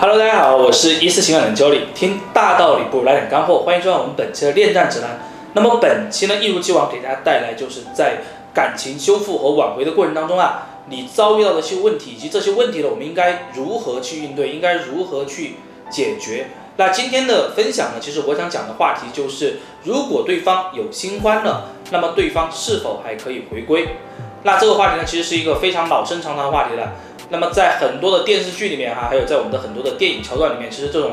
哈喽，大家好我是一次情感的教理，听大道理不如来点干货，欢迎收看我们本期的恋战指南。那么本期呢，一如既往给大家带来就是在感情修复和挽回的过程当中啊，你遭遇到的一些问题，以及这些问题呢，我们应该如何去应对，应该如何去解决。那今天的分享呢，其实我想讲的话题就是，如果对方有新欢了，那么对方是否还可以回归？那这个话题呢，其实是一个非常老生常谈的话题了。那么在很多的电视剧里面哈，还有在我们的很多的电影桥段里面，其实这种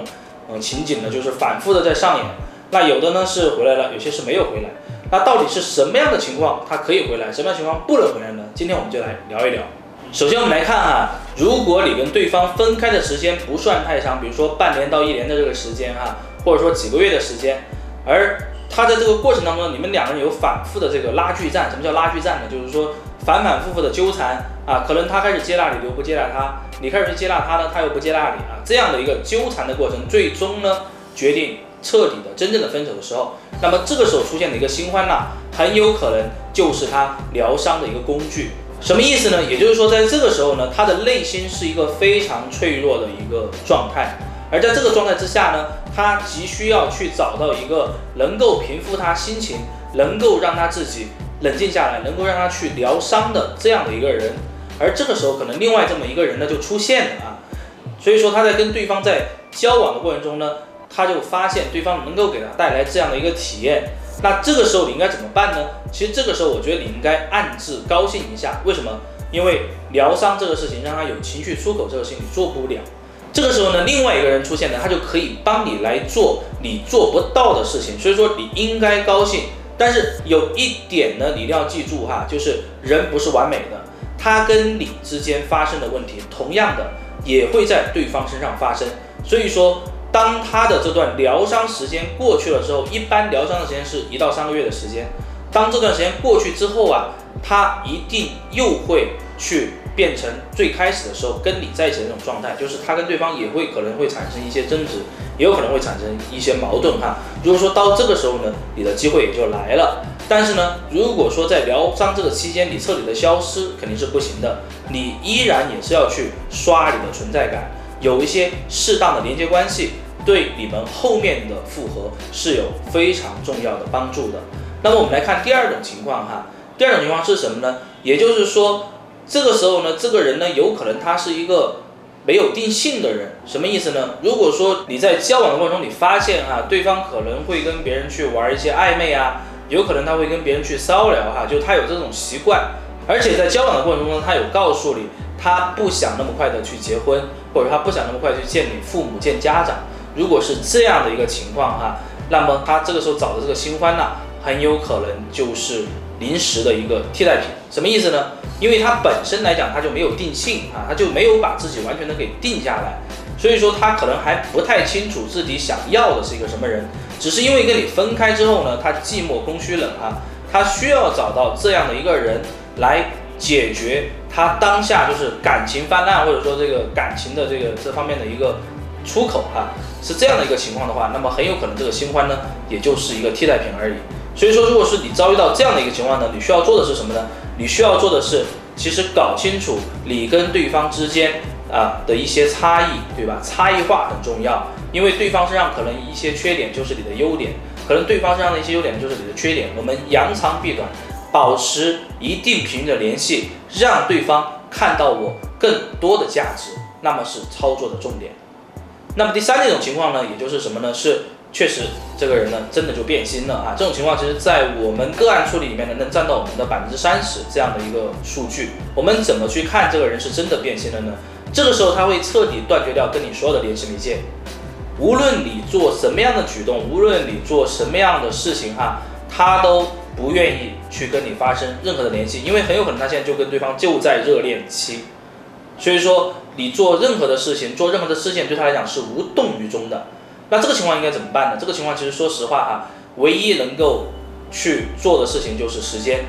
嗯情景呢，就是反复的在上演。那有的呢是回来了，有些是没有回来。那到底是什么样的情况他可以回来，什么样情况不能回来呢？今天我们就来聊一聊。首先我们来看哈，如果你跟对方分开的时间不算太长，比如说半年到一年的这个时间哈，或者说几个月的时间，而他在这个过程当中，你们两个人有反复的这个拉锯战。什么叫拉锯战呢？就是说反反复复的纠缠啊，可能他开始接纳你，你又不接纳他；你开始去接纳他呢，他又不接纳你啊。这样的一个纠缠的过程，最终呢决定彻底的真正的分手的时候，那么这个时候出现的一个新欢呢，很有可能就是他疗伤的一个工具。什么意思呢？也就是说，在这个时候呢，他的内心是一个非常脆弱的一个状态。而在这个状态之下呢，他急需要去找到一个能够平复他心情，能够让他自己冷静下来，能够让他去疗伤的这样的一个人。而这个时候，可能另外这么一个人呢就出现了啊。所以说他在跟对方在交往的过程中呢，他就发现对方能够给他带来这样的一个体验。那这个时候你应该怎么办呢？其实这个时候我觉得你应该暗自高兴一下。为什么？因为疗伤这个事情让他有情绪出口，这个事情你做不了。这个时候呢，另外一个人出现呢，他就可以帮你来做你做不到的事情，所以说你应该高兴。但是有一点呢，你一定要记住哈，就是人不是完美的，他跟你之间发生的问题，同样的也会在对方身上发生。所以说，当他的这段疗伤时间过去了之后，一般疗伤的时间是一到三个月的时间。当这段时间过去之后啊，他一定又会去。变成最开始的时候跟你在一起的那种状态，就是他跟对方也会可能会产生一些争执，也有可能会产生一些矛盾哈。如果说到这个时候呢，你的机会也就来了。但是呢，如果说在疗伤这个期间你彻底的消失，肯定是不行的。你依然也是要去刷你的存在感，有一些适当的连接关系，对你们后面的复合是有非常重要的帮助的。那么我们来看第二种情况哈，第二种情况是什么呢？也就是说。这个时候呢，这个人呢，有可能他是一个没有定性的人，什么意思呢？如果说你在交往的过程中，你发现哈，对方可能会跟别人去玩一些暧昧啊，有可能他会跟别人去骚扰哈，就他有这种习惯，而且在交往的过程中，他有告诉你，他不想那么快的去结婚，或者他不想那么快去见你父母、见家长。如果是这样的一个情况哈，那么他这个时候找的这个新欢呢，很有可能就是临时的一个替代品。什么意思呢？因为他本身来讲，他就没有定性啊，他就没有把自己完全的给定下来，所以说他可能还不太清楚自己想要的是一个什么人，只是因为跟你分开之后呢，他寂寞、空虚、冷啊，他需要找到这样的一个人来解决他当下就是感情泛滥或者说这个感情的这个这方面的一个出口哈，是这样的一个情况的话，那么很有可能这个新欢呢，也就是一个替代品而已。所以说，如果是你遭遇到这样的一个情况呢，你需要做的是什么呢？你需要做的是，其实搞清楚你跟对方之间啊的一些差异，对吧？差异化很重要，因为对方身上可能一些缺点就是你的优点，可能对方身上的一些优点就是你的缺点。我们扬长避短，保持一定频率的联系，让对方看到我更多的价值，那么是操作的重点。那么第三种情况呢，也就是什么呢？是。确实，这个人呢，真的就变心了啊！这种情况，其实，在我们个案处理里面呢，能占到我们的百分之三十这样的一个数据。我们怎么去看这个人是真的变心了呢？这个时候，他会彻底断绝掉跟你所有的联系媒介，无论你做什么样的举动，无论你做什么样的事情哈，他都不愿意去跟你发生任何的联系，因为很有可能他现在就跟对方就在热恋期。所以说，你做任何的事情，做任何的事情，对他来讲是无动于衷的。那这个情况应该怎么办呢？这个情况其实说实话哈，唯一能够去做的事情就是时间。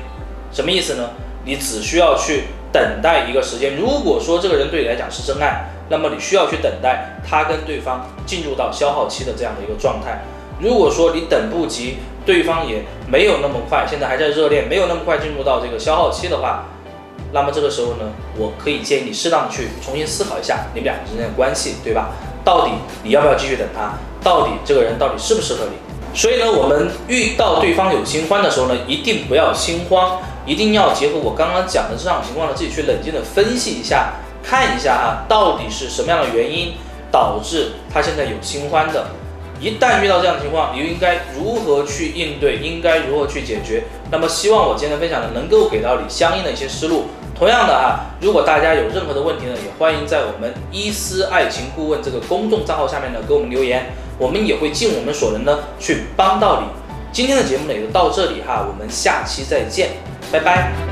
什么意思呢？你只需要去等待一个时间。如果说这个人对你来讲是真爱，那么你需要去等待他跟对方进入到消耗期的这样的一个状态。如果说你等不及，对方也没有那么快，现在还在热恋，没有那么快进入到这个消耗期的话，那么这个时候呢，我可以建议你适当去重新思考一下你们两个之间的关系，对吧？到底你要不要继续等他？到底这个人到底适不适合你？所以呢，我们遇到对方有新欢的时候呢，一定不要心慌，一定要结合我刚刚讲的这场情况呢，自己去冷静的分析一下，看一下啊，到底是什么样的原因导致他现在有新欢的。一旦遇到这样的情况，你又应该如何去应对？应该如何去解决？那么希望我今天的分享呢，能够给到你相应的一些思路。同样的啊，如果大家有任何的问题呢，也欢迎在我们伊思爱情顾问这个公众账号下面呢给我们留言，我们也会尽我们所能呢去帮到你。今天的节目呢也就到这里哈，我们下期再见，拜拜。